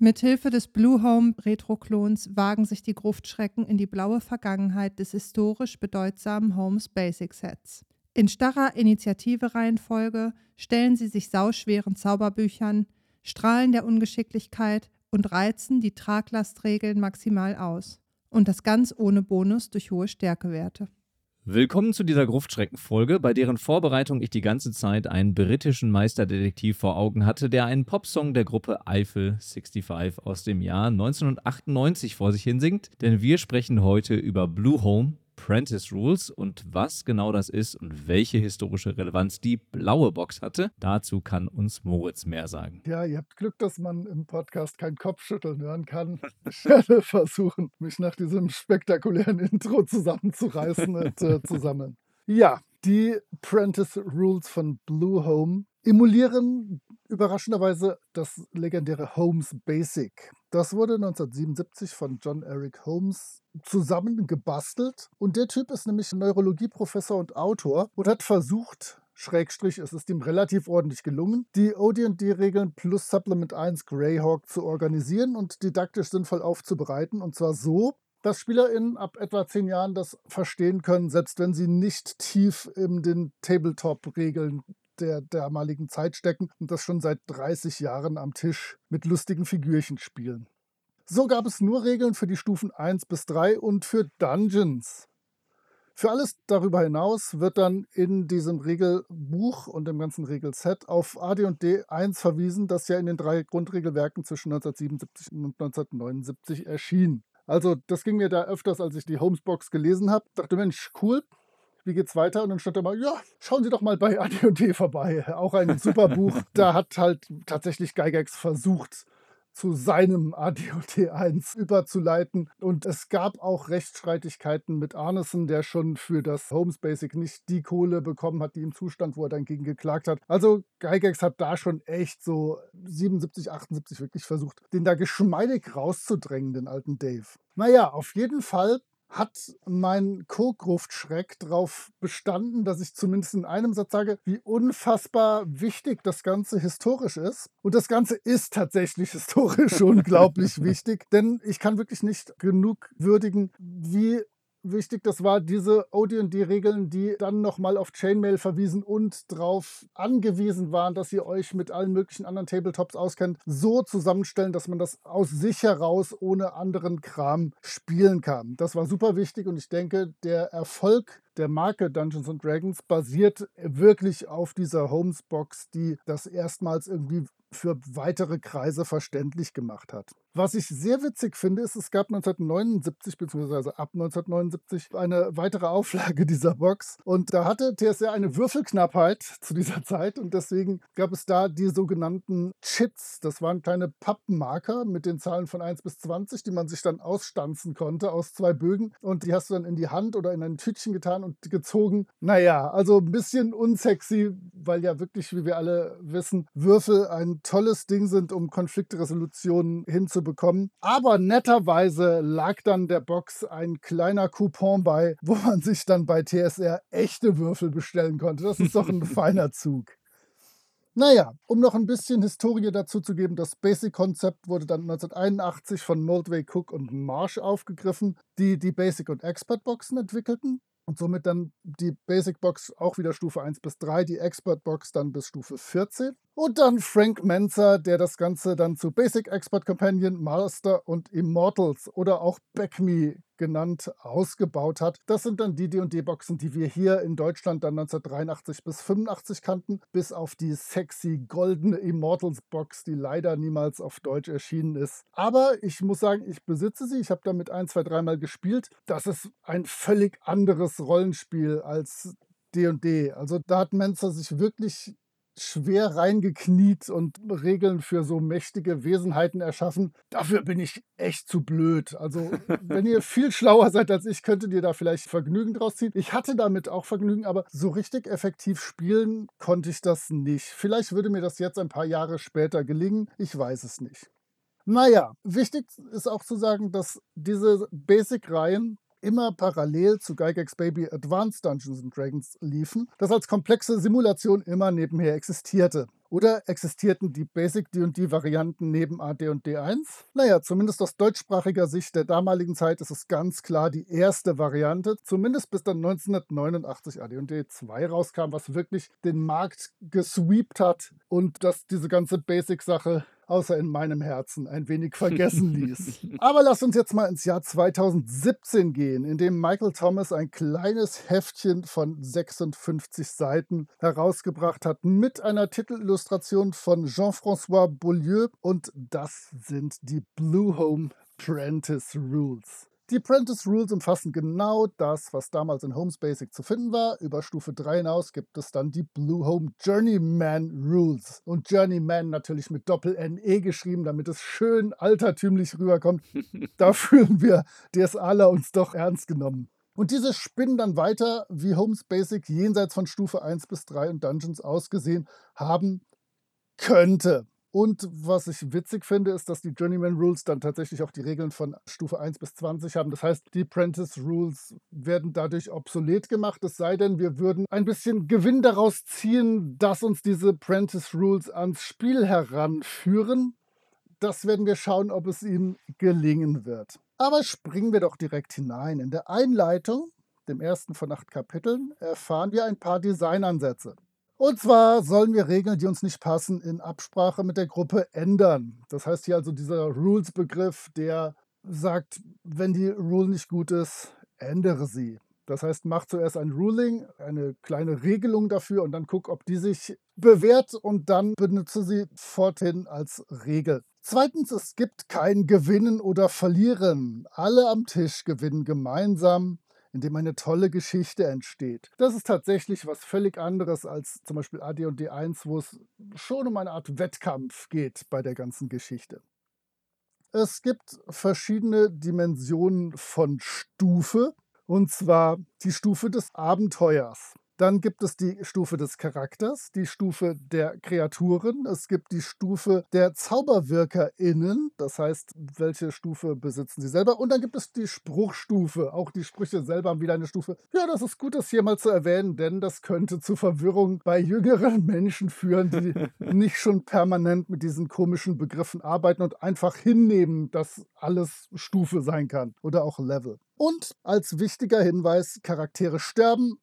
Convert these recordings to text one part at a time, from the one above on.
Mithilfe des Blue Home Retro-Klons wagen sich die Gruftschrecken in die blaue Vergangenheit des historisch bedeutsamen Holmes Basic Sets. In starrer Initiative-Reihenfolge stellen sie sich sauschweren Zauberbüchern, Strahlen der Ungeschicklichkeit und reizen die Traglastregeln maximal aus. Und das ganz ohne Bonus durch hohe Stärkewerte. Willkommen zu dieser Gruftschrecken-Folge, bei deren Vorbereitung ich die ganze Zeit einen britischen Meisterdetektiv vor Augen hatte, der einen Popsong der Gruppe Eiffel 65 aus dem Jahr 1998 vor sich hinsingt. Denn wir sprechen heute über Blue Home, Prentice Rules und was genau das ist und welche historische Relevanz die blaue Box hatte, dazu kann uns Moritz mehr sagen. Ja, ihr habt Glück, dass man im Podcast kein Kopfschütteln hören kann. Ich werde versuchen, mich nach diesem spektakulären Intro zusammenzureißen und äh, zusammen. Ja, die Prentice Rules von Blue Home emulieren überraschenderweise das legendäre Holmes Basic. Das wurde 1977 von John Eric Holmes zusammengebastelt. Und der Typ ist nämlich Neurologieprofessor und Autor und hat versucht, Schrägstrich, es ist ihm relativ ordentlich gelungen, die OD&D-Regeln plus Supplement 1 Greyhawk zu organisieren und didaktisch sinnvoll aufzubereiten. Und zwar so, dass SpielerInnen ab etwa zehn Jahren das verstehen können, selbst wenn sie nicht tief in den Tabletop-Regeln der damaligen Zeit stecken und das schon seit 30 Jahren am Tisch mit lustigen Figürchen spielen. So gab es nur Regeln für die Stufen 1 bis 3 und für Dungeons. Für alles darüber hinaus wird dann in diesem Regelbuch und im ganzen Regelset auf AD&D 1 verwiesen, das ja in den drei Grundregelwerken zwischen 1977 und 1979 erschien. Also das ging mir da öfters, als ich die Homesbox gelesen habe. Dachte, Mensch, cool, wie geht's weiter? Und dann stand da mal, ja, schauen Sie doch mal bei AD&D vorbei. Auch ein super Buch. Da hat halt tatsächlich Gygax versucht, zu seinem ADOT 1 überzuleiten. Und es gab auch Rechtsstreitigkeiten mit Arneson, der schon für das Homes Basic nicht die Kohle bekommen hat, die im Zustand, wo er dann gegen geklagt hat. Also Gygax hat da schon echt so 77, 78 wirklich versucht, den da geschmeidig rauszudrängen, den alten Dave. Naja, auf jeden Fall hat mein Co-Gruftschreck darauf bestanden, dass ich zumindest in einem Satz sage, wie unfassbar wichtig das Ganze historisch ist. Und das Ganze ist tatsächlich historisch unglaublich wichtig, denn ich kann wirklich nicht genug würdigen, wie wichtig das war, diese OD&D-Regeln, die dann nochmal auf Chainmail verwiesen und darauf angewiesen waren, dass ihr euch mit allen möglichen anderen Tabletops auskennt, so zusammenstellen, dass man das aus sich heraus ohne anderen Kram spielen kann. Das war super wichtig und ich denke, der Erfolg der Marke Dungeons Dragons basiert wirklich auf dieser Holmes-Box, die das erstmals irgendwie für weitere Kreise verständlich gemacht hat. Was ich sehr witzig finde, ist, es gab 1979 bzw. ab 1979 eine weitere Auflage dieser Box und da hatte TSR eine Würfelknappheit zu dieser Zeit und deswegen gab es da die sogenannten Chits. Das waren kleine Pappenmarker mit den Zahlen von 1 bis 20, die man sich dann ausstanzen konnte aus zwei Bögen und die hast du dann in die Hand oder in ein Tütchen getan und gezogen. Naja, also ein bisschen unsexy, weil ja wirklich, wie wir alle wissen, Würfel ein tolles Ding sind, um Konfliktresolutionen hinzubekommen. Aber netterweise lag dann der Box ein kleiner Coupon bei, wo man sich dann bei TSR echte Würfel bestellen konnte. Das ist doch ein feiner Zug. Naja, um noch ein bisschen Historie dazu zu geben, das Basic-Konzept wurde dann 1981 von Moldway Cook und Marsh aufgegriffen, die die Basic- und Expert-Boxen entwickelten und somit dann die Basic Box auch wieder Stufe 1 bis 3, die Expert Box dann bis Stufe 14. Und dann Frank Menzer, der das Ganze dann zu Basic Expert Companion, Master und Immortals oder auch Backme genannt ausgebaut hat. Das sind dann die D&D-Boxen, die wir hier in Deutschland dann 1983 bis 85 kannten, bis auf die sexy goldene Immortals-Box, die leider niemals auf Deutsch erschienen ist. Aber ich muss sagen, ich besitze sie. Ich habe damit ein, zwei, dreimal gespielt. Das ist ein völlig anderes Rollenspiel als D&D. Also da hat Menzer sich wirklich schwer reingekniet und Regeln für so mächtige Wesenheiten erschaffen. Dafür bin ich echt zu blöd. Also, wenn ihr viel schlauer seid als ich, könntet ihr da vielleicht Vergnügen draus ziehen. Ich hatte damit auch Vergnügen, aber so richtig effektiv spielen konnte ich das nicht. Vielleicht würde mir das jetzt ein paar Jahre später gelingen. Ich weiß es nicht. Naja, wichtig ist auch zu sagen, dass diese Basic-Reihen immer parallel zu Gygax Baby Advanced Dungeons Dragons liefen, das als komplexe Simulation immer nebenher existierte. Oder existierten die Basic D&D-Varianten neben AD und D1? Naja, zumindest aus deutschsprachiger Sicht der damaligen Zeit ist es ganz klar die erste Variante, zumindest bis dann 1989 AD und D2 rauskam, was wirklich den Markt gesweept hat und dass diese ganze Basic-Sache außer in meinem Herzen, ein wenig vergessen ließ. Aber lass uns jetzt mal ins Jahr 2017 gehen, in dem Michael Thomas ein kleines Heftchen von 56 Seiten herausgebracht hat mit einer Titelillustration von Jean-François Beaulieu und das sind die Blue Home Prentice Rules. Die Prentice Rules umfassen genau das, was damals in Homes Basic zu finden war. Über Stufe 3 hinaus gibt es dann die Blue Home Journeyman Rules. Und Journeyman natürlich mit Doppel-N-E geschrieben, damit es schön altertümlich rüberkommt. da fühlen wir DSAler uns doch ernst genommen. Und diese spinnen dann weiter, wie Homes Basic jenseits von Stufe 1 bis 3 und Dungeons ausgesehen haben könnte. Und was ich witzig finde, ist, dass die Journeyman Rules dann tatsächlich auch die Regeln von Stufe 1 bis 20 haben. Das heißt, die Apprentice Rules werden dadurch obsolet gemacht, es sei denn, wir würden ein bisschen Gewinn daraus ziehen, dass uns diese Apprentice Rules ans Spiel heranführen. Das werden wir schauen, ob es ihnen gelingen wird. Aber springen wir doch direkt hinein. In der Einleitung, dem ersten von acht Kapiteln, erfahren wir ein paar Designansätze. Und zwar sollen wir Regeln, die uns nicht passen, in Absprache mit der Gruppe ändern. Das heißt hier also dieser Rules-Begriff, der sagt, wenn die Rule nicht gut ist, ändere sie. Das heißt, mach zuerst ein Ruling, eine kleine Regelung dafür und dann guck, ob die sich bewährt und dann benutze sie forthin als Regel. Zweitens, es gibt kein Gewinnen oder Verlieren. Alle am Tisch gewinnen gemeinsam in dem eine tolle Geschichte entsteht. Das ist tatsächlich was völlig anderes als zum Beispiel AD und D1, wo es schon um eine Art Wettkampf geht bei der ganzen Geschichte. Es gibt verschiedene Dimensionen von Stufe, und zwar die Stufe des Abenteuers. Dann gibt es die Stufe des Charakters, die Stufe der Kreaturen, es gibt die Stufe der ZauberwirkerInnen, das heißt, welche Stufe besitzen sie selber. Und dann gibt es die Spruchstufe. Auch die Sprüche selber haben wieder eine Stufe. Ja, das ist gut, das hier mal zu erwähnen, denn das könnte zu Verwirrung bei jüngeren Menschen führen, die nicht schon permanent mit diesen komischen Begriffen arbeiten und einfach hinnehmen, dass alles Stufe sein kann oder auch Level. Und als wichtiger Hinweis, Charaktere sterben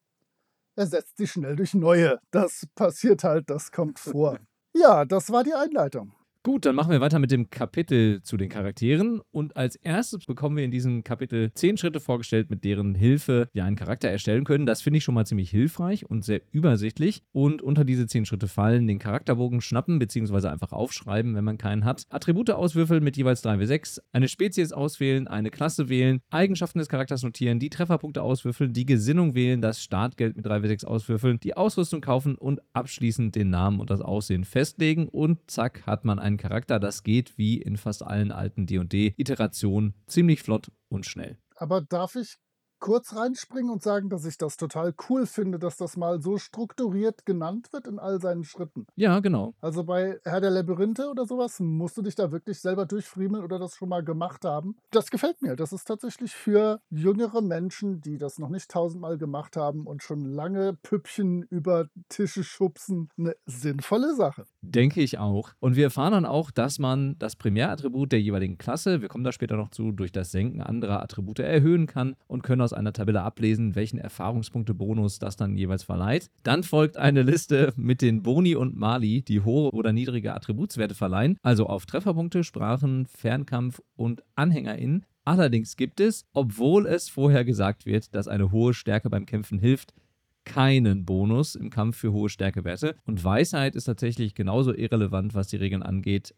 ersetzt sie schnell durch neue. Das passiert halt, das kommt vor. Ja, das war die Einleitung. Gut, dann machen wir weiter mit dem Kapitel zu den Charakteren. Und als erstes bekommen wir in diesem Kapitel zehn Schritte vorgestellt, mit deren Hilfe wir einen Charakter erstellen können. Das finde ich schon mal ziemlich hilfreich und sehr übersichtlich. Und unter diese zehn Schritte fallen den Charakterbogen schnappen bzw. einfach aufschreiben, wenn man keinen hat. Attribute auswürfeln mit jeweils 3w6, eine Spezies auswählen, eine Klasse wählen, Eigenschaften des Charakters notieren, die Trefferpunkte auswürfeln, die Gesinnung wählen, das Startgeld mit 3w6 auswürfeln, die Ausrüstung kaufen und abschließend den Namen und das Aussehen festlegen. Und zack, hat man einen einen Charakter. Das geht wie in fast allen alten DD-Iterationen ziemlich flott und schnell. Aber darf ich kurz reinspringen und sagen, dass ich das total cool finde, dass das mal so strukturiert genannt wird in all seinen Schritten. Ja, genau. Also bei Herr der Labyrinthe oder sowas musst du dich da wirklich selber durchfriemeln oder das schon mal gemacht haben. Das gefällt mir. Das ist tatsächlich für jüngere Menschen, die das noch nicht tausendmal gemacht haben und schon lange Püppchen über Tische schubsen, eine sinnvolle Sache. Denke ich auch. Und wir erfahren dann auch, dass man das Primärattribut der jeweiligen Klasse, wir kommen da später noch zu, durch das Senken anderer Attribute erhöhen kann und können aus einer Tabelle ablesen, welchen Erfahrungspunkte-Bonus das dann jeweils verleiht. Dann folgt eine Liste mit den Boni und Mali, die hohe oder niedrige Attributswerte verleihen, also auf Trefferpunkte, Sprachen, Fernkampf und AnhängerInnen. Allerdings gibt es, obwohl es vorher gesagt wird, dass eine hohe Stärke beim Kämpfen hilft, keinen Bonus im Kampf für hohe Stärkewerte. Und Weisheit ist tatsächlich genauso irrelevant, was die Regeln angeht,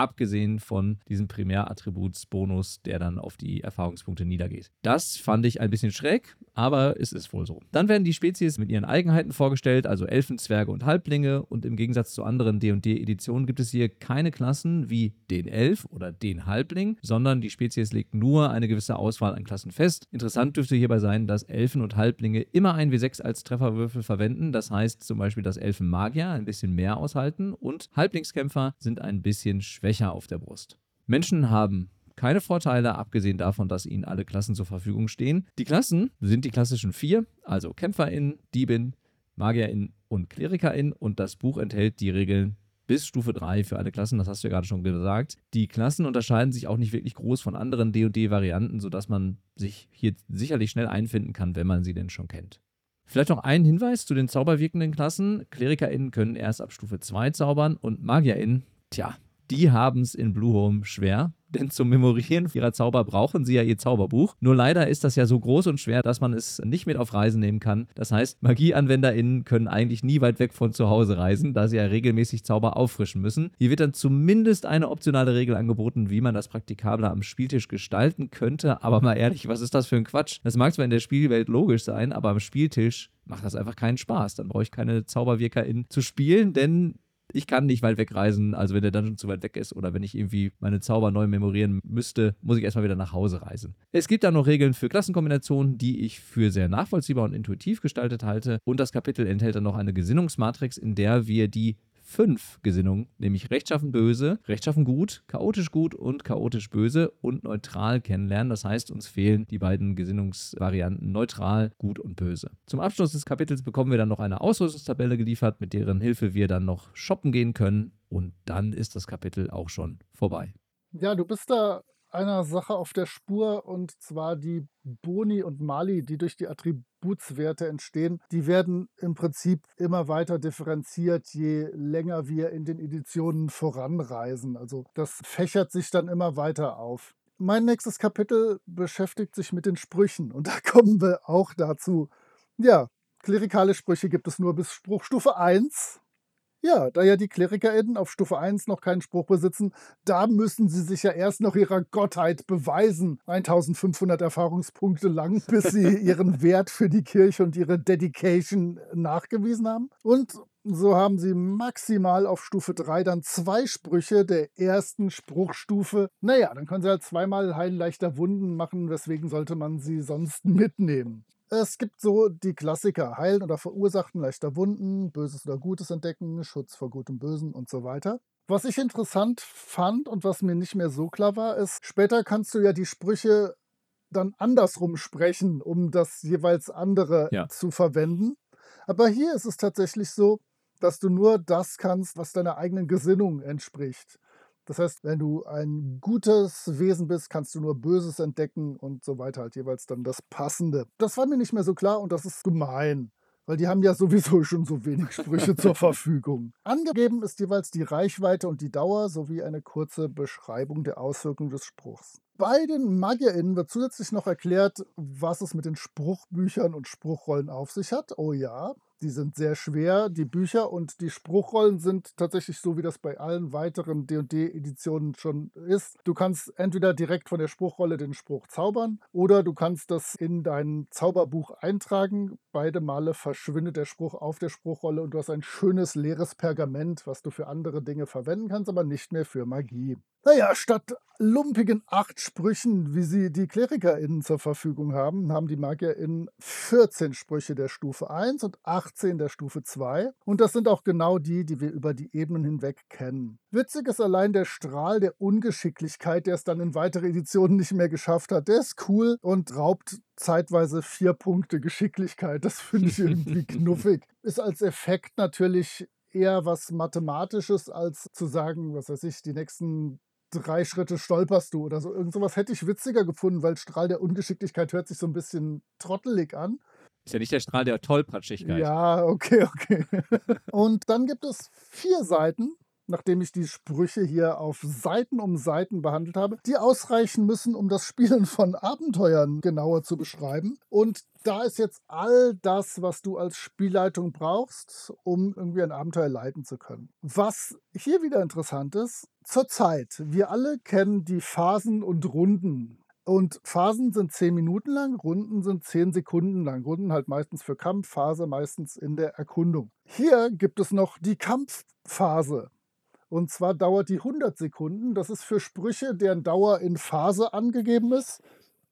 abgesehen von diesem Primärattributsbonus, der dann auf die Erfahrungspunkte niedergeht. Das fand ich ein bisschen schräg, aber es ist wohl so. Dann werden die Spezies mit ihren Eigenheiten vorgestellt, also Elfen, Zwerge und Halblinge. Und im Gegensatz zu anderen D&D-Editionen gibt es hier keine Klassen wie den Elf oder den Halbling, sondern die Spezies legt nur eine gewisse Auswahl an Klassen fest. Interessant dürfte hierbei sein, dass Elfen und Halblinge immer ein W6 als Trefferwürfel verwenden. Das heißt zum Beispiel, dass Elfen Magier ein bisschen mehr aushalten und Halblingskämpfer sind ein bisschen schwächer auf der Brust. Menschen haben keine Vorteile, abgesehen davon, dass ihnen alle Klassen zur Verfügung stehen. Die Klassen sind die klassischen vier, also KämpferInnen, Diebin, MagierInnen und KlerikerInnen und das Buch enthält die Regeln bis Stufe 3 für alle Klassen, das hast du ja gerade schon gesagt. Die Klassen unterscheiden sich auch nicht wirklich groß von anderen D&D-Varianten, sodass man sich hier sicherlich schnell einfinden kann, wenn man sie denn schon kennt. Vielleicht noch ein Hinweis zu den zauberwirkenden Klassen. KlerikerInnen können erst ab Stufe 2 zaubern und MagierInnen, tja, die haben es in Bluehome schwer denn zum Memorieren ihrer Zauber brauchen sie ja ihr Zauberbuch. Nur leider ist das ja so groß und schwer, dass man es nicht mit auf Reisen nehmen kann. Das heißt, MagieanwenderInnen können eigentlich nie weit weg von zu Hause reisen, da sie ja regelmäßig Zauber auffrischen müssen. Hier wird dann zumindest eine optionale Regel angeboten, wie man das praktikabler am Spieltisch gestalten könnte. Aber mal ehrlich, was ist das für ein Quatsch? Das mag zwar in der Spielwelt logisch sein, aber am Spieltisch macht das einfach keinen Spaß. Dann brauche ich keine ZauberwirkerInnen zu spielen, denn ich kann nicht weit wegreisen, also wenn der Dungeon zu weit weg ist oder wenn ich irgendwie meine Zauber neu memorieren müsste, muss ich erstmal wieder nach Hause reisen. Es gibt dann noch Regeln für Klassenkombinationen, die ich für sehr nachvollziehbar und intuitiv gestaltet halte. Und das Kapitel enthält dann noch eine Gesinnungsmatrix, in der wir die fünf Gesinnungen, nämlich rechtschaffen böse, rechtschaffen gut, chaotisch gut und chaotisch böse und neutral kennenlernen. Das heißt, uns fehlen die beiden Gesinnungsvarianten neutral, gut und böse. Zum Abschluss des Kapitels bekommen wir dann noch eine Ausrüstungstabelle geliefert, mit deren Hilfe wir dann noch shoppen gehen können und dann ist das Kapitel auch schon vorbei. Ja, du bist da einer Sache auf der Spur und zwar die Boni und Mali, die durch die Attributswerte entstehen, die werden im Prinzip immer weiter differenziert, je länger wir in den Editionen voranreisen. Also das fächert sich dann immer weiter auf. Mein nächstes Kapitel beschäftigt sich mit den Sprüchen und da kommen wir auch dazu. Ja, klerikale Sprüche gibt es nur bis Spruchstufe 1 ja, da ja die KlerikerInnen auf Stufe 1 noch keinen Spruch besitzen, da müssen sie sich ja erst noch ihrer Gottheit beweisen. 1500 Erfahrungspunkte lang, bis sie ihren Wert für die Kirche und ihre Dedication nachgewiesen haben. Und so haben sie maximal auf Stufe 3 dann zwei Sprüche der ersten Spruchstufe. Naja, dann können sie halt zweimal Heilen leichter Wunden machen, weswegen sollte man sie sonst mitnehmen. Es gibt so die Klassiker: Heilen oder Verursachen leichter Wunden, Böses oder Gutes entdecken, Schutz vor Gutem Bösen und so weiter. Was ich interessant fand und was mir nicht mehr so klar war, ist, später kannst du ja die Sprüche dann andersrum sprechen, um das jeweils andere ja. zu verwenden. Aber hier ist es tatsächlich so, dass du nur das kannst, was deiner eigenen Gesinnung entspricht. Das heißt, wenn du ein gutes Wesen bist, kannst du nur Böses entdecken und so weiter, halt jeweils dann das Passende. Das war mir nicht mehr so klar und das ist gemein weil die haben ja sowieso schon so wenig Sprüche zur Verfügung. Angegeben ist jeweils die Reichweite und die Dauer sowie eine kurze Beschreibung der Auswirkung des Spruchs. Bei den MagierInnen wird zusätzlich noch erklärt, was es mit den Spruchbüchern und Spruchrollen auf sich hat. Oh ja, die sind sehr schwer, die Bücher und die Spruchrollen sind tatsächlich so, wie das bei allen weiteren D&D-Editionen schon ist. Du kannst entweder direkt von der Spruchrolle den Spruch zaubern oder du kannst das in dein Zauberbuch eintragen. Beide Male verschwindet der Spruch auf der Spruchrolle und du hast ein schönes leeres Pergament, was du für andere Dinge verwenden kannst, aber nicht mehr für Magie. Naja, statt lumpigen acht Sprüchen, wie sie die KlerikerInnen zur Verfügung haben, haben die MagierInnen 14 Sprüche der Stufe 1 und 18 der Stufe 2. Und das sind auch genau die, die wir über die Ebenen hinweg kennen. Witzig ist allein der Strahl der Ungeschicklichkeit, der es dann in weitere Editionen nicht mehr geschafft hat. Der ist cool und raubt zeitweise vier Punkte Geschicklichkeit. Das finde ich irgendwie knuffig. Ist als Effekt natürlich eher was Mathematisches, als zu sagen, was weiß ich, die nächsten drei Schritte stolperst du oder so. Irgend sowas hätte ich witziger gefunden, weil Strahl der Ungeschicklichkeit hört sich so ein bisschen trottelig an. Ist ja nicht der Strahl der Tollpatschigkeit. Ja, okay, okay. Und dann gibt es vier Seiten, nachdem ich die Sprüche hier auf Seiten um Seiten behandelt habe, die ausreichen müssen, um das Spielen von Abenteuern genauer zu beschreiben. Und da ist jetzt all das, was du als Spielleitung brauchst, um irgendwie ein Abenteuer leiten zu können. Was hier wieder interessant ist, zur Zeit. Wir alle kennen die Phasen und Runden Und Phasen sind 10 Minuten lang, Runden sind 10 Sekunden lang. Runden halt meistens für Kampf, Phase meistens in der Erkundung. Hier gibt es noch die Kampfphase. Und zwar dauert die 100 Sekunden. Das ist für Sprüche, deren Dauer in Phase angegeben ist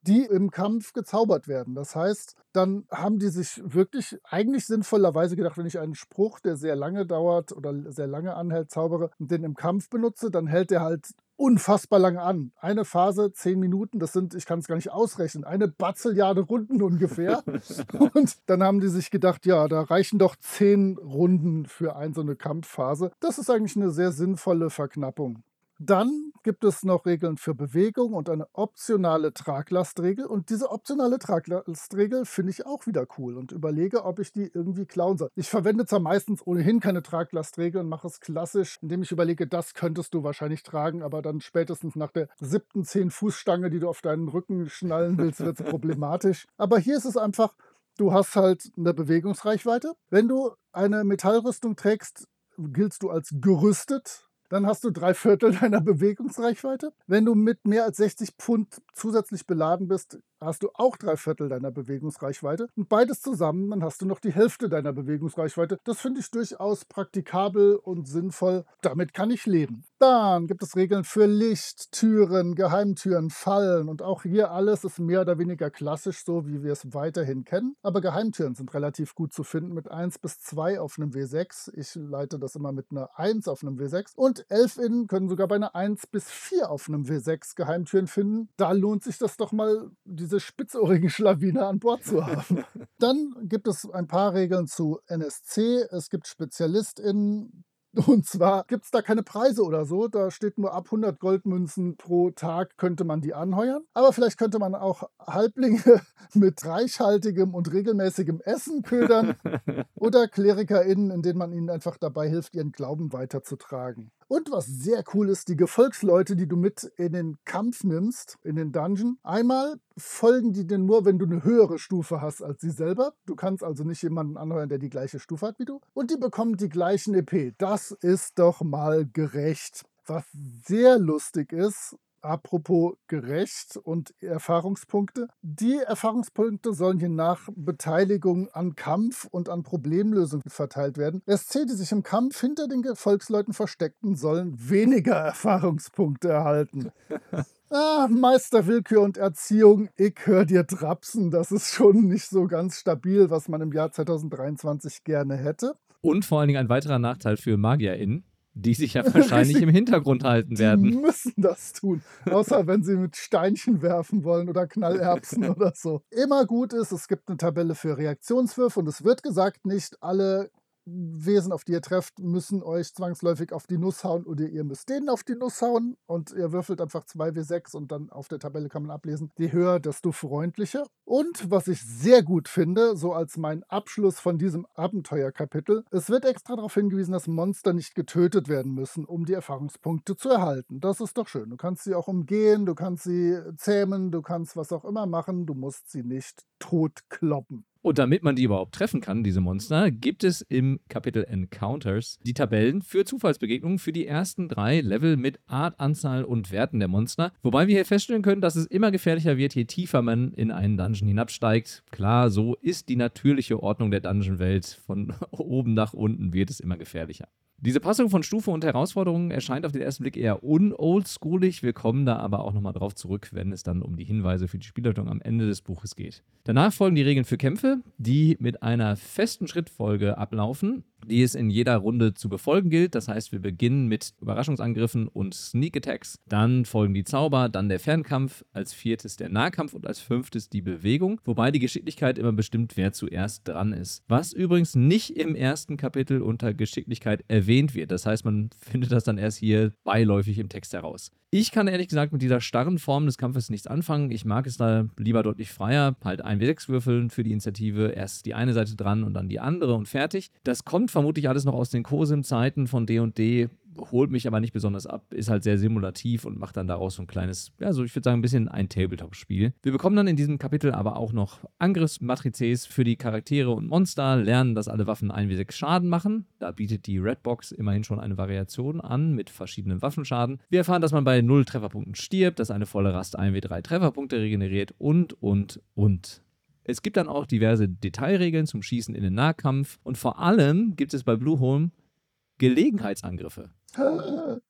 die im Kampf gezaubert werden. Das heißt, dann haben die sich wirklich eigentlich sinnvollerweise gedacht, wenn ich einen Spruch, der sehr lange dauert oder sehr lange anhält, zaubere und den im Kampf benutze, dann hält der halt unfassbar lange an. Eine Phase, zehn Minuten, das sind, ich kann es gar nicht ausrechnen, eine Batzeljade Runden ungefähr. und dann haben die sich gedacht, ja, da reichen doch zehn Runden für eine so eine Kampfphase. Das ist eigentlich eine sehr sinnvolle Verknappung. Dann gibt es noch Regeln für Bewegung und eine optionale Traglastregel. Und diese optionale Traglastregel finde ich auch wieder cool und überlege, ob ich die irgendwie klauen soll. Ich verwende zwar meistens ohnehin keine Traglastregel und mache es klassisch, indem ich überlege, das könntest du wahrscheinlich tragen, aber dann spätestens nach der siebten zehn Fußstange, die du auf deinen Rücken schnallen willst, wird es problematisch. Aber hier ist es einfach, du hast halt eine Bewegungsreichweite. Wenn du eine Metallrüstung trägst, giltst du als gerüstet dann hast du drei Viertel deiner Bewegungsreichweite. Wenn du mit mehr als 60 Pfund zusätzlich beladen bist, hast du auch drei Viertel deiner Bewegungsreichweite. Und beides zusammen, dann hast du noch die Hälfte deiner Bewegungsreichweite. Das finde ich durchaus praktikabel und sinnvoll. Damit kann ich leben. Dann gibt es Regeln für Licht, Türen, Geheimtüren, Fallen und auch hier alles ist mehr oder weniger klassisch, so wie wir es weiterhin kennen. Aber Geheimtüren sind relativ gut zu finden mit 1 bis 2 auf einem W6. Ich leite das immer mit einer 1 auf einem W6. Und Elfinnen können sogar bei einer 1 bis 4 auf einem W6 Geheimtüren finden. Da lohnt sich das doch mal, diese spitzohrigen Schlawine an Bord zu haben. Dann gibt es ein paar Regeln zu NSC. Es gibt SpezialistInnen, und zwar gibt es da keine Preise oder so. Da steht nur ab 100 Goldmünzen pro Tag könnte man die anheuern. Aber vielleicht könnte man auch Halblinge mit reichhaltigem und regelmäßigem Essen ködern. oder KlerikerInnen, in denen man ihnen einfach dabei hilft, ihren Glauben weiterzutragen. Und was sehr cool ist, die Gefolgsleute, die du mit in den Kampf nimmst, in den Dungeon. Einmal folgen die dir nur, wenn du eine höhere Stufe hast als sie selber. Du kannst also nicht jemanden anheuern, der die gleiche Stufe hat wie du. Und die bekommen die gleichen EP. Das ist doch mal gerecht. Was sehr lustig ist, Apropos gerecht und Erfahrungspunkte. Die Erfahrungspunkte sollen je nach Beteiligung an Kampf und an Problemlösung verteilt werden. SC, die sich im Kampf hinter den Volksleuten versteckten, sollen weniger Erfahrungspunkte erhalten. Ah, Meister Willkür und Erziehung, ich höre dir trapsen. Das ist schon nicht so ganz stabil, was man im Jahr 2023 gerne hätte. Und vor allen Dingen ein weiterer Nachteil für MagierInnen die sich ja wahrscheinlich im Hintergrund halten werden. Die müssen das tun. Außer wenn sie mit Steinchen werfen wollen oder Knallerbsen oder so. Immer gut ist, es gibt eine Tabelle für Reaktionswürfe und es wird gesagt, nicht alle Wesen, auf die ihr trefft, müssen euch zwangsläufig auf die Nuss hauen oder ihr müsst denen auf die Nuss hauen und ihr würfelt einfach 2W6 und dann auf der Tabelle kann man ablesen, je höher, desto freundlicher. Und was ich sehr gut finde, so als mein Abschluss von diesem Abenteuerkapitel, es wird extra darauf hingewiesen, dass Monster nicht getötet werden müssen, um die Erfahrungspunkte zu erhalten. Das ist doch schön. Du kannst sie auch umgehen, du kannst sie zähmen, du kannst was auch immer machen, du musst sie nicht totkloppen. Und damit man die überhaupt treffen kann, diese Monster, gibt es im Kapitel Encounters die Tabellen für Zufallsbegegnungen für die ersten drei Level mit Art, Anzahl und Werten der Monster. Wobei wir hier feststellen können, dass es immer gefährlicher wird, je tiefer man in einen Dungeon hinabsteigt. Klar, so ist die natürliche Ordnung der Dungeon-Welt. Von oben nach unten wird es immer gefährlicher. Diese Passung von Stufe und Herausforderungen erscheint auf den ersten Blick eher unoldschoolig. Wir kommen da aber auch nochmal drauf zurück, wenn es dann um die Hinweise für die Spielleitung am Ende des Buches geht. Danach folgen die Regeln für Kämpfe, die mit einer festen Schrittfolge ablaufen die es in jeder Runde zu befolgen gilt. Das heißt, wir beginnen mit Überraschungsangriffen und Sneak Attacks. Dann folgen die Zauber, dann der Fernkampf, als viertes der Nahkampf und als fünftes die Bewegung. Wobei die Geschicklichkeit immer bestimmt, wer zuerst dran ist. Was übrigens nicht im ersten Kapitel unter Geschicklichkeit erwähnt wird. Das heißt, man findet das dann erst hier beiläufig im Text heraus. Ich kann ehrlich gesagt mit dieser starren Form des Kampfes nichts anfangen. Ich mag es da lieber deutlich freier. Halt ein W6 würfeln für die Initiative. Erst die eine Seite dran und dann die andere und fertig. Das kommt vermutlich alles noch aus den COSIM-Zeiten von D&D holt mich aber nicht besonders ab, ist halt sehr simulativ und macht dann daraus so ein kleines, ja, so ich würde sagen, ein bisschen ein Tabletop-Spiel. Wir bekommen dann in diesem Kapitel aber auch noch Angriffsmatrizes für die Charaktere und Monster, lernen, dass alle Waffen 1w6 Schaden machen. Da bietet die Redbox immerhin schon eine Variation an mit verschiedenen Waffenschaden. Wir erfahren, dass man bei bei 0 Trefferpunkten stirbt, dass eine volle Rast 1w3 Trefferpunkte regeneriert und, und, und. Es gibt dann auch diverse Detailregeln zum Schießen in den Nahkampf und vor allem gibt es bei Blueholm Gelegenheitsangriffe.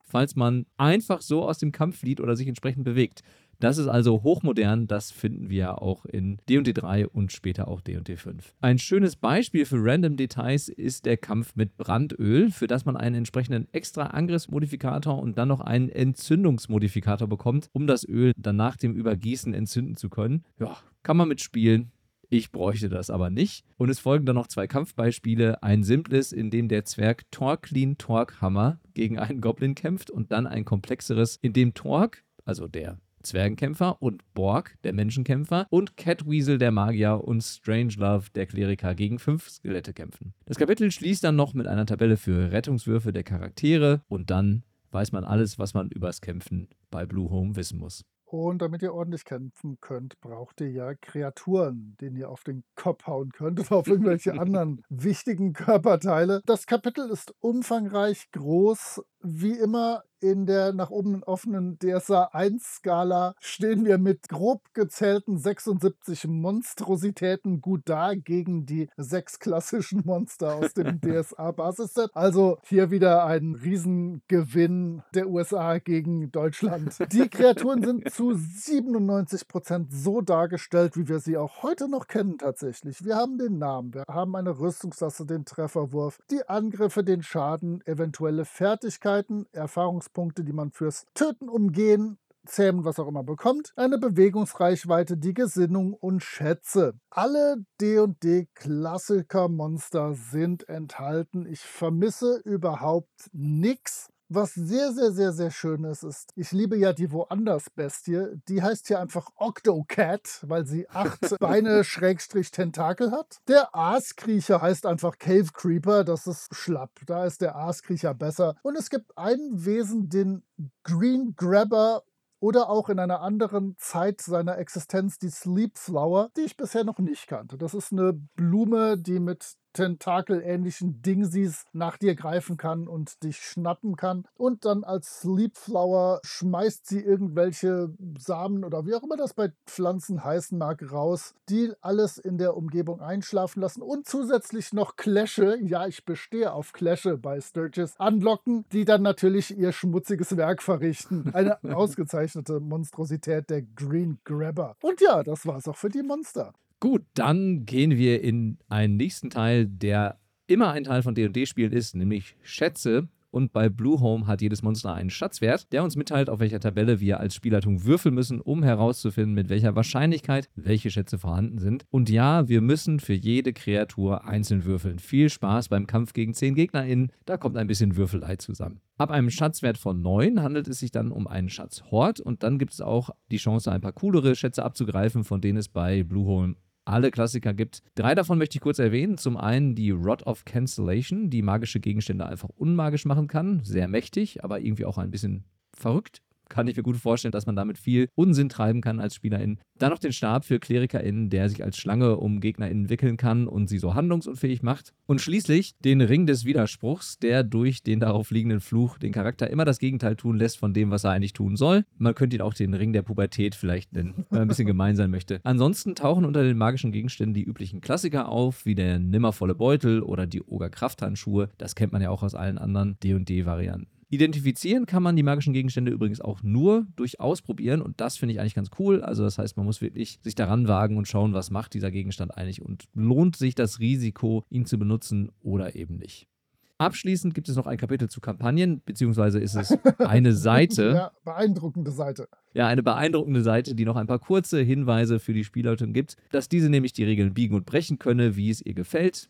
Falls man einfach so aus dem Kampf flieht oder sich entsprechend bewegt. Das ist also hochmodern, das finden wir auch in D&D 3 und später auch D&D 5. Ein schönes Beispiel für random Details ist der Kampf mit Brandöl, für das man einen entsprechenden extra Angriffsmodifikator und dann noch einen Entzündungsmodifikator bekommt, um das Öl dann nach dem Übergießen entzünden zu können. Ja, kann man mitspielen. Ich bräuchte das aber nicht. Und es folgen dann noch zwei Kampfbeispiele. Ein simples, in dem der Zwerg Torklin Torkhammer gegen einen Goblin kämpft und dann ein komplexeres, in dem Tork, also der Zwergenkämpfer und Borg, der Menschenkämpfer, und Catweasel, der Magier und Strangelove, der Kleriker, gegen fünf Skelette kämpfen. Das Kapitel schließt dann noch mit einer Tabelle für Rettungswürfe der Charaktere und dann weiß man alles, was man übers Kämpfen bei Blue Home wissen muss. Und damit ihr ordentlich kämpfen könnt, braucht ihr ja Kreaturen, denen ihr auf den Kopf hauen könnt oder auf irgendwelche anderen wichtigen Körperteile. Das Kapitel ist umfangreich, groß, wie immer in der nach oben offenen DSA 1-Skala stehen wir mit grob gezählten 76 Monstrositäten gut da gegen die sechs klassischen Monster aus dem DSA-Basisset. Also hier wieder ein Riesengewinn der USA gegen Deutschland. Die Kreaturen sind zu 97 Prozent so dargestellt, wie wir sie auch heute noch kennen tatsächlich. Wir haben den Namen, wir haben eine Rüstungsklasse, den Trefferwurf, die Angriffe, den Schaden, eventuelle Fertigkeiten, Erfahrungs Lebenspunkte, die man fürs Töten, Umgehen, Zähmen, was auch immer bekommt, eine Bewegungsreichweite, die Gesinnung und Schätze. Alle D&D-Klassiker-Monster sind enthalten. Ich vermisse überhaupt nichts. Was sehr, sehr, sehr, sehr schön ist, ist, ich liebe ja die Woanders-Bestie. Die heißt hier einfach Octocat, weil sie acht Beine Schrägstrich Tentakel hat. Der Aaskriecher heißt einfach Cave Creeper. Das ist schlapp. Da ist der Aaskriecher besser. Und es gibt ein Wesen, den Green Grabber oder auch in einer anderen Zeit seiner Existenz die Sleep Flower, die ich bisher noch nicht kannte. Das ist eine Blume, die mit tentakelähnlichen Dingsies nach dir greifen kann und dich schnappen kann. Und dann als Sleepflower schmeißt sie irgendwelche Samen oder wie auch immer das bei Pflanzen heißen mag, raus, die alles in der Umgebung einschlafen lassen und zusätzlich noch Clashe, ja, ich bestehe auf Clashe bei Sturgis, anlocken, die dann natürlich ihr schmutziges Werk verrichten. Eine ausgezeichnete Monstrosität der Green Grabber. Und ja, das war's auch für die Monster. Gut, dann gehen wir in einen nächsten Teil, der immer ein Teil von D&D-Spielen ist, nämlich Schätze. Und bei Bluehome hat jedes Monster einen Schatzwert, der uns mitteilt, auf welcher Tabelle wir als Spielleitung würfeln müssen, um herauszufinden, mit welcher Wahrscheinlichkeit welche Schätze vorhanden sind. Und ja, wir müssen für jede Kreatur einzeln würfeln. Viel Spaß beim Kampf gegen 10 GegnerInnen, da kommt ein bisschen Würfelei zusammen. Ab einem Schatzwert von 9 handelt es sich dann um einen Schatzhort und dann gibt es auch die Chance, ein paar coolere Schätze abzugreifen, von denen es bei Bluehome alle Klassiker gibt. Drei davon möchte ich kurz erwähnen. Zum einen die Rod of Cancellation, die magische Gegenstände einfach unmagisch machen kann. Sehr mächtig, aber irgendwie auch ein bisschen verrückt kann ich mir gut vorstellen, dass man damit viel Unsinn treiben kann als Spielerin. Dann noch den Stab für KlerikerInnen, der sich als Schlange um GegnerInnen wickeln kann und sie so handlungsunfähig macht. Und schließlich den Ring des Widerspruchs, der durch den darauf liegenden Fluch den Charakter immer das Gegenteil tun lässt von dem, was er eigentlich tun soll. Man könnte ihn auch den Ring der Pubertät vielleicht nennen, wenn man ein bisschen gemein sein möchte. Ansonsten tauchen unter den magischen Gegenständen die üblichen Klassiker auf, wie der nimmervolle Beutel oder die Ogerkrafthandschuhe. Das kennt man ja auch aus allen anderen D&D-Varianten. Identifizieren kann man die magischen Gegenstände übrigens auch nur durch Ausprobieren und das finde ich eigentlich ganz cool. Also das heißt, man muss wirklich sich daran wagen und schauen, was macht dieser Gegenstand eigentlich und lohnt sich das Risiko, ihn zu benutzen oder eben nicht. Abschließend gibt es noch ein Kapitel zu Kampagnen, beziehungsweise ist es eine Seite. Ja, beeindruckende Seite. Ja, eine beeindruckende Seite, die noch ein paar kurze Hinweise für die Spielleitung gibt, dass diese nämlich die Regeln biegen und brechen könne, wie es ihr gefällt.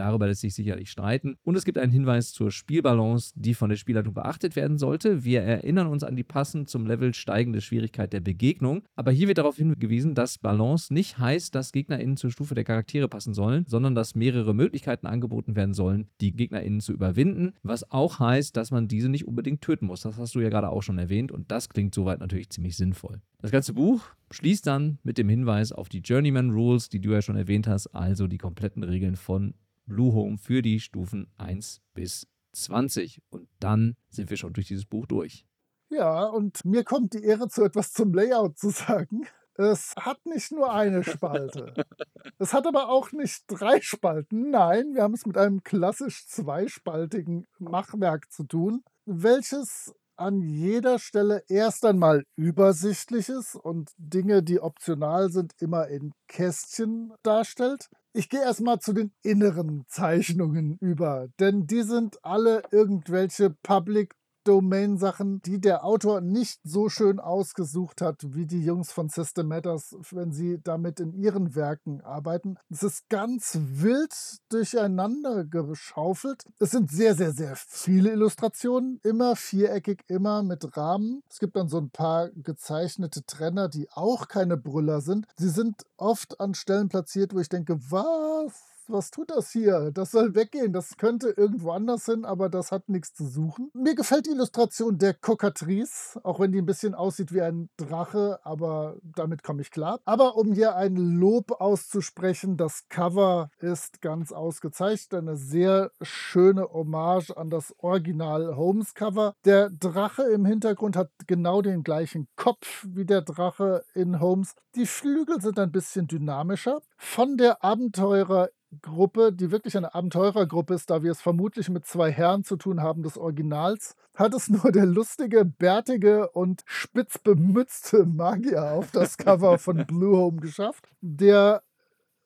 Darüber lässt sich sicherlich streiten. Und es gibt einen Hinweis zur Spielbalance, die von der Spielleitung beachtet werden sollte. Wir erinnern uns an die passend zum Level steigende Schwierigkeit der Begegnung. Aber hier wird darauf hingewiesen, dass Balance nicht heißt, dass GegnerInnen zur Stufe der Charaktere passen sollen, sondern dass mehrere Möglichkeiten angeboten werden sollen, die GegnerInnen zu überwinden. Was auch heißt, dass man diese nicht unbedingt töten muss. Das hast du ja gerade auch schon erwähnt und das klingt soweit natürlich ziemlich sinnvoll. Das ganze Buch schließt dann mit dem Hinweis auf die Journeyman Rules, die du ja schon erwähnt hast, also die kompletten Regeln von Bluehome für die Stufen 1 bis 20. Und dann sind wir schon durch dieses Buch durch. Ja, und mir kommt die Ehre zu, etwas zum Layout zu sagen. Es hat nicht nur eine Spalte. es hat aber auch nicht drei Spalten. Nein, wir haben es mit einem klassisch zweispaltigen Machwerk zu tun, welches an jeder Stelle erst einmal übersichtlich ist und Dinge, die optional sind, immer in Kästchen darstellt. Ich gehe erstmal zu den inneren Zeichnungen über, denn die sind alle irgendwelche Public Domain-Sachen, die der Autor nicht so schön ausgesucht hat, wie die Jungs von System Matters, wenn sie damit in ihren Werken arbeiten. Es ist ganz wild durcheinander geschaufelt. Es sind sehr, sehr, sehr viele Illustrationen, immer viereckig, immer mit Rahmen. Es gibt dann so ein paar gezeichnete Trenner, die auch keine Brüller sind. Sie sind oft an Stellen platziert, wo ich denke, was? Was tut das hier? Das soll weggehen. Das könnte irgendwo anders hin, aber das hat nichts zu suchen. Mir gefällt die Illustration der Cocatrice, auch wenn die ein bisschen aussieht wie ein Drache, aber damit komme ich klar. Aber um hier ein Lob auszusprechen, das Cover ist ganz ausgezeichnet. Eine sehr schöne Hommage an das Original Holmes Cover. Der Drache im Hintergrund hat genau den gleichen Kopf wie der Drache in Holmes. Die Flügel sind ein bisschen dynamischer. Von der Abenteurer Gruppe, die wirklich eine Abenteurergruppe ist, da wir es vermutlich mit zwei Herren zu tun haben des Originals, hat es nur der lustige, bärtige und spitz bemützte Magier auf das Cover von Blue Home geschafft, der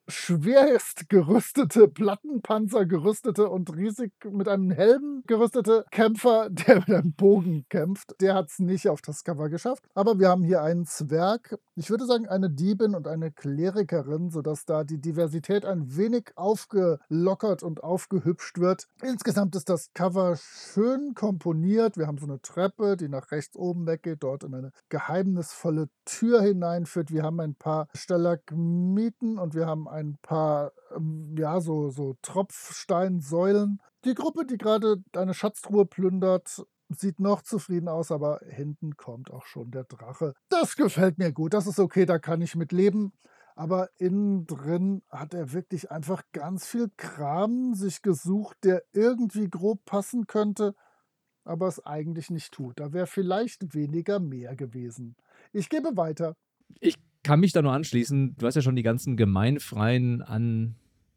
schwerst gerüstete, Plattenpanzer gerüstete und riesig mit einem Helm gerüstete Kämpfer, der mit einem Bogen kämpft. Der hat es nicht auf das Cover geschafft. Aber wir haben hier einen Zwerg, ich würde sagen eine Diebin und eine Klerikerin, sodass da die Diversität ein wenig aufgelockert und aufgehübscht wird. Insgesamt ist das Cover schön komponiert. Wir haben so eine Treppe, die nach rechts oben weggeht, dort in eine geheimnisvolle Tür hineinführt. Wir haben ein paar Stalagmiten und wir haben ein paar, ähm, ja, so, so Tropfsteinsäulen. Die Gruppe, die gerade eine Schatztruhe plündert, sieht noch zufrieden aus, aber hinten kommt auch schon der Drache. Das gefällt mir gut, das ist okay, da kann ich mit leben. Aber innen drin hat er wirklich einfach ganz viel Kram sich gesucht, der irgendwie grob passen könnte, aber es eigentlich nicht tut. Da wäre vielleicht weniger mehr gewesen. Ich gebe weiter. Ich kann mich da nur anschließen. Du hast ja schon die ganzen gemeinfreien an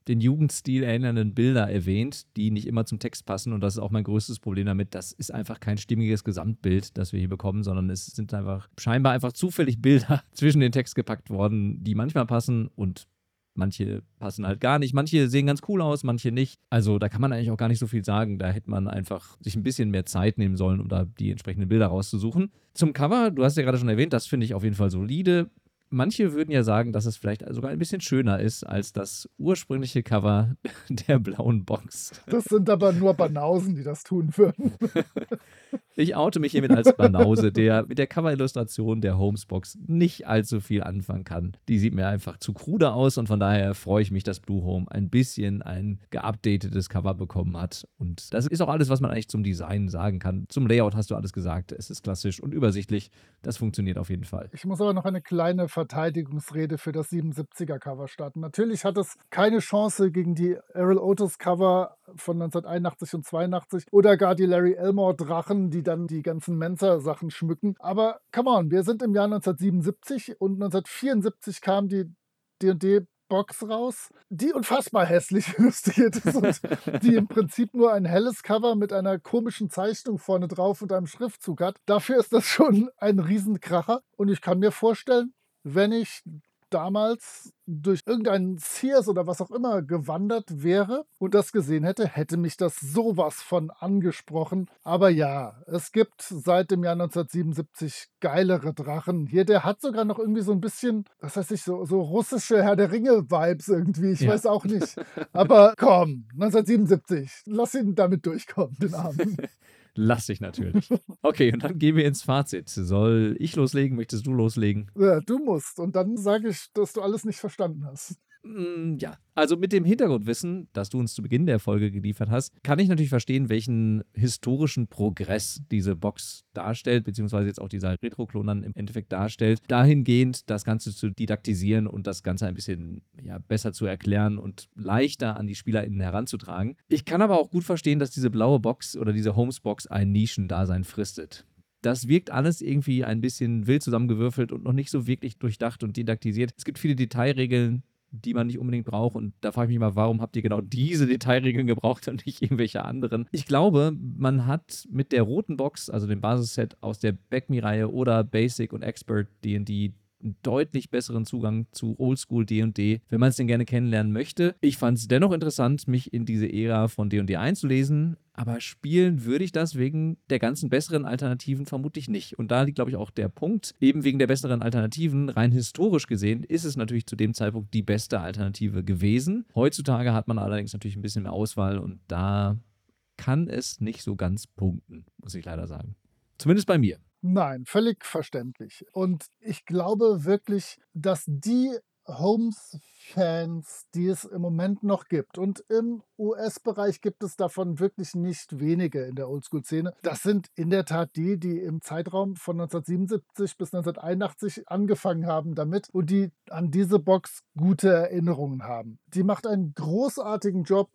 den Jugendstil erinnernden Bilder erwähnt, die nicht immer zum Text passen. Und das ist auch mein größtes Problem damit. Das ist einfach kein stimmiges Gesamtbild, das wir hier bekommen, sondern es sind einfach scheinbar einfach zufällig Bilder zwischen den Text gepackt worden, die manchmal passen und manche passen halt gar nicht. Manche sehen ganz cool aus, manche nicht. Also da kann man eigentlich auch gar nicht so viel sagen. Da hätte man einfach sich ein bisschen mehr Zeit nehmen sollen, um da die entsprechenden Bilder rauszusuchen. Zum Cover, du hast ja gerade schon erwähnt, das finde ich auf jeden Fall solide. Manche würden ja sagen, dass es vielleicht sogar ein bisschen schöner ist als das ursprüngliche Cover der blauen Box. Das sind aber nur Banausen, die das tun würden. Ich oute mich hiermit als Banause, der mit der Cover-Illustration der Holmes-Box nicht allzu viel anfangen kann. Die sieht mir einfach zu krude aus und von daher freue ich mich, dass Blue Home ein bisschen ein geupdatetes Cover bekommen hat. Und das ist auch alles, was man eigentlich zum Design sagen kann. Zum Layout hast du alles gesagt. Es ist klassisch und übersichtlich. Das funktioniert auf jeden Fall. Ich muss aber noch eine kleine Verteidigungsrede für das 77er Cover starten. Natürlich hat es keine Chance gegen die Errol Otis Cover von 1981 und 82 oder gar die Larry Elmore Drachen, die dann die ganzen Mensa-Sachen schmücken. Aber come on, wir sind im Jahr 1977 und 1974 kam die D&D Box raus, die unfassbar hässlich illustriert ist und die im Prinzip nur ein helles Cover mit einer komischen Zeichnung vorne drauf und einem Schriftzug hat. Dafür ist das schon ein Riesenkracher und ich kann mir vorstellen, wenn ich damals durch irgendeinen Sears oder was auch immer gewandert wäre und das gesehen hätte, hätte mich das sowas von angesprochen. Aber ja, es gibt seit dem Jahr 1977 geilere Drachen. Hier, der hat sogar noch irgendwie so ein bisschen, was heißt ich, so, so russische Herr der Ringe-Vibes irgendwie. Ich ja. weiß auch nicht. Aber komm, 1977, lass ihn damit durchkommen, den Armen. Lass dich natürlich. Okay, und dann gehen wir ins Fazit. Soll ich loslegen? Möchtest du loslegen? Ja, du musst. Und dann sage ich, dass du alles nicht verstanden hast. Mm, ja, also mit dem Hintergrundwissen, das du uns zu Beginn der Folge geliefert hast, kann ich natürlich verstehen, welchen historischen Progress diese Box darstellt, beziehungsweise jetzt auch dieser Retro-Klon dann im Endeffekt darstellt, dahingehend das Ganze zu didaktisieren und das Ganze ein bisschen ja, besser zu erklären und leichter an die SpielerInnen heranzutragen. Ich kann aber auch gut verstehen, dass diese blaue Box oder diese Holmes-Box ein Nischendasein fristet Das wirkt alles irgendwie ein bisschen wild zusammengewürfelt und noch nicht so wirklich durchdacht und didaktisiert. Es gibt viele Detailregeln, die man nicht unbedingt braucht. Und da frage ich mich mal, warum habt ihr genau diese Detailregeln gebraucht und nicht irgendwelche anderen? Ich glaube, man hat mit der roten Box, also dem Basisset aus der Backme-Reihe oder Basic und Expert D&D einen deutlich besseren Zugang zu Oldschool D&D, wenn man es denn gerne kennenlernen möchte. Ich fand es dennoch interessant, mich in diese Ära von D&D einzulesen, aber spielen würde ich das wegen der ganzen besseren Alternativen vermutlich nicht. Und da liegt, glaube ich, auch der Punkt. Eben wegen der besseren Alternativen, rein historisch gesehen, ist es natürlich zu dem Zeitpunkt die beste Alternative gewesen. Heutzutage hat man allerdings natürlich ein bisschen mehr Auswahl und da kann es nicht so ganz punkten, muss ich leider sagen. Zumindest bei mir. Nein, völlig verständlich. Und ich glaube wirklich, dass die Holmes-Fans, die es im Moment noch gibt, und im US-Bereich gibt es davon wirklich nicht wenige in der Oldschool-Szene, das sind in der Tat die, die im Zeitraum von 1977 bis 1981 angefangen haben damit und die an diese Box gute Erinnerungen haben. Die macht einen großartigen Job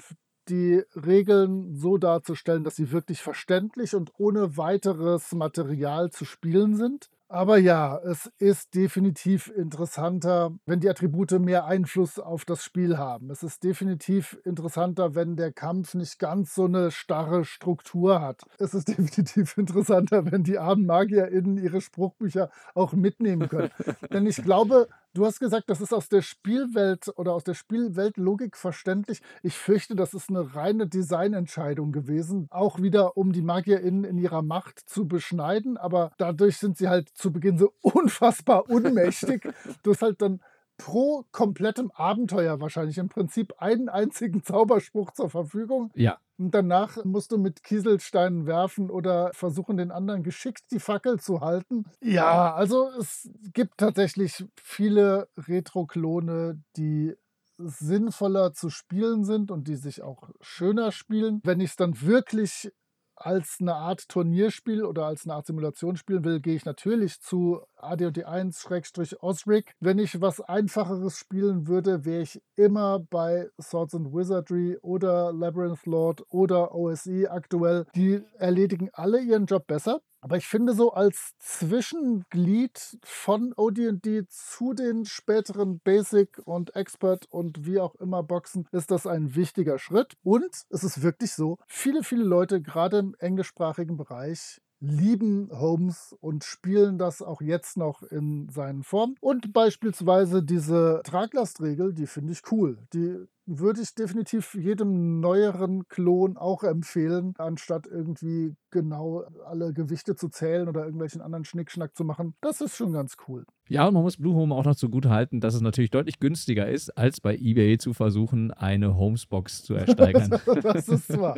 die Regeln so darzustellen, dass sie wirklich verständlich und ohne weiteres Material zu spielen sind. Aber ja, es ist definitiv interessanter, wenn die Attribute mehr Einfluss auf das Spiel haben. Es ist definitiv interessanter, wenn der Kampf nicht ganz so eine starre Struktur hat. Es ist definitiv interessanter, wenn die armen MagierInnen ihre Spruchbücher auch mitnehmen können. Denn ich glaube, Du hast gesagt, das ist aus der Spielwelt oder aus der Spielweltlogik verständlich. Ich fürchte, das ist eine reine Designentscheidung gewesen. Auch wieder, um die MagierInnen in ihrer Macht zu beschneiden. Aber dadurch sind sie halt zu Beginn so unfassbar unmächtig. du hast halt dann pro komplettem Abenteuer wahrscheinlich im Prinzip einen einzigen Zauberspruch zur Verfügung. Ja. Und danach musst du mit Kieselsteinen werfen oder versuchen, den anderen geschickt die Fackel zu halten. Ja, also es gibt tatsächlich viele Retro-Klone, die sinnvoller zu spielen sind und die sich auch schöner spielen. Wenn ich es dann wirklich als eine Art Turnierspiel oder als eine Art Simulation spielen will, gehe ich natürlich zu AD&D 1-Osric. Wenn ich was Einfacheres spielen würde, wäre ich immer bei Swords and Wizardry oder Labyrinth Lord oder OSE aktuell. Die erledigen alle ihren Job besser. Aber ich finde so als Zwischenglied von OD&D zu den späteren Basic und Expert und wie auch immer Boxen ist das ein wichtiger Schritt. Und es ist wirklich so, viele, viele Leute, gerade im englischsprachigen Bereich, lieben Holmes und spielen das auch jetzt noch in seinen Formen. Und beispielsweise diese Traglastregel, die finde ich cool. Die würde ich definitiv jedem neueren Klon auch empfehlen, anstatt irgendwie genau alle Gewichte zu zählen oder irgendwelchen anderen Schnickschnack zu machen. Das ist schon ganz cool. Ja, und man muss Blue Home auch noch zugute halten, dass es natürlich deutlich günstiger ist, als bei eBay zu versuchen, eine Homesbox zu ersteigern. das ist wahr.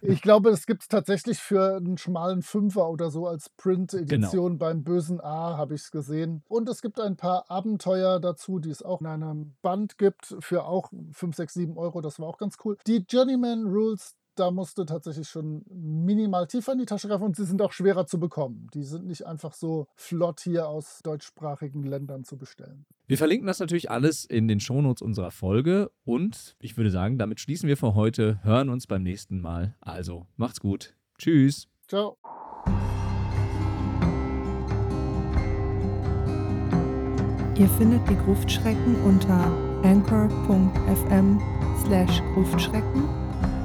Ich glaube, es gibt es tatsächlich für einen schmalen Fünfer oder so als Print-Edition genau. beim bösen A, habe ich es gesehen. Und es gibt ein paar Abenteuer dazu, die es auch in einem Band gibt, für auch 5, 6, 7 Euro. Das war auch ganz cool. Die Journeyman Rules, da musst du tatsächlich schon minimal tiefer in die Tasche greifen und sie sind auch schwerer zu bekommen. Die sind nicht einfach so flott hier aus deutschsprachigen Ländern zu bestellen. Wir verlinken das natürlich alles in den Shownotes unserer Folge und ich würde sagen, damit schließen wir für heute, hören uns beim nächsten Mal. Also, macht's gut. Tschüss. Ciao. Ihr findet die Gruftschrecken unter anchor.fm slash Gruftschrecken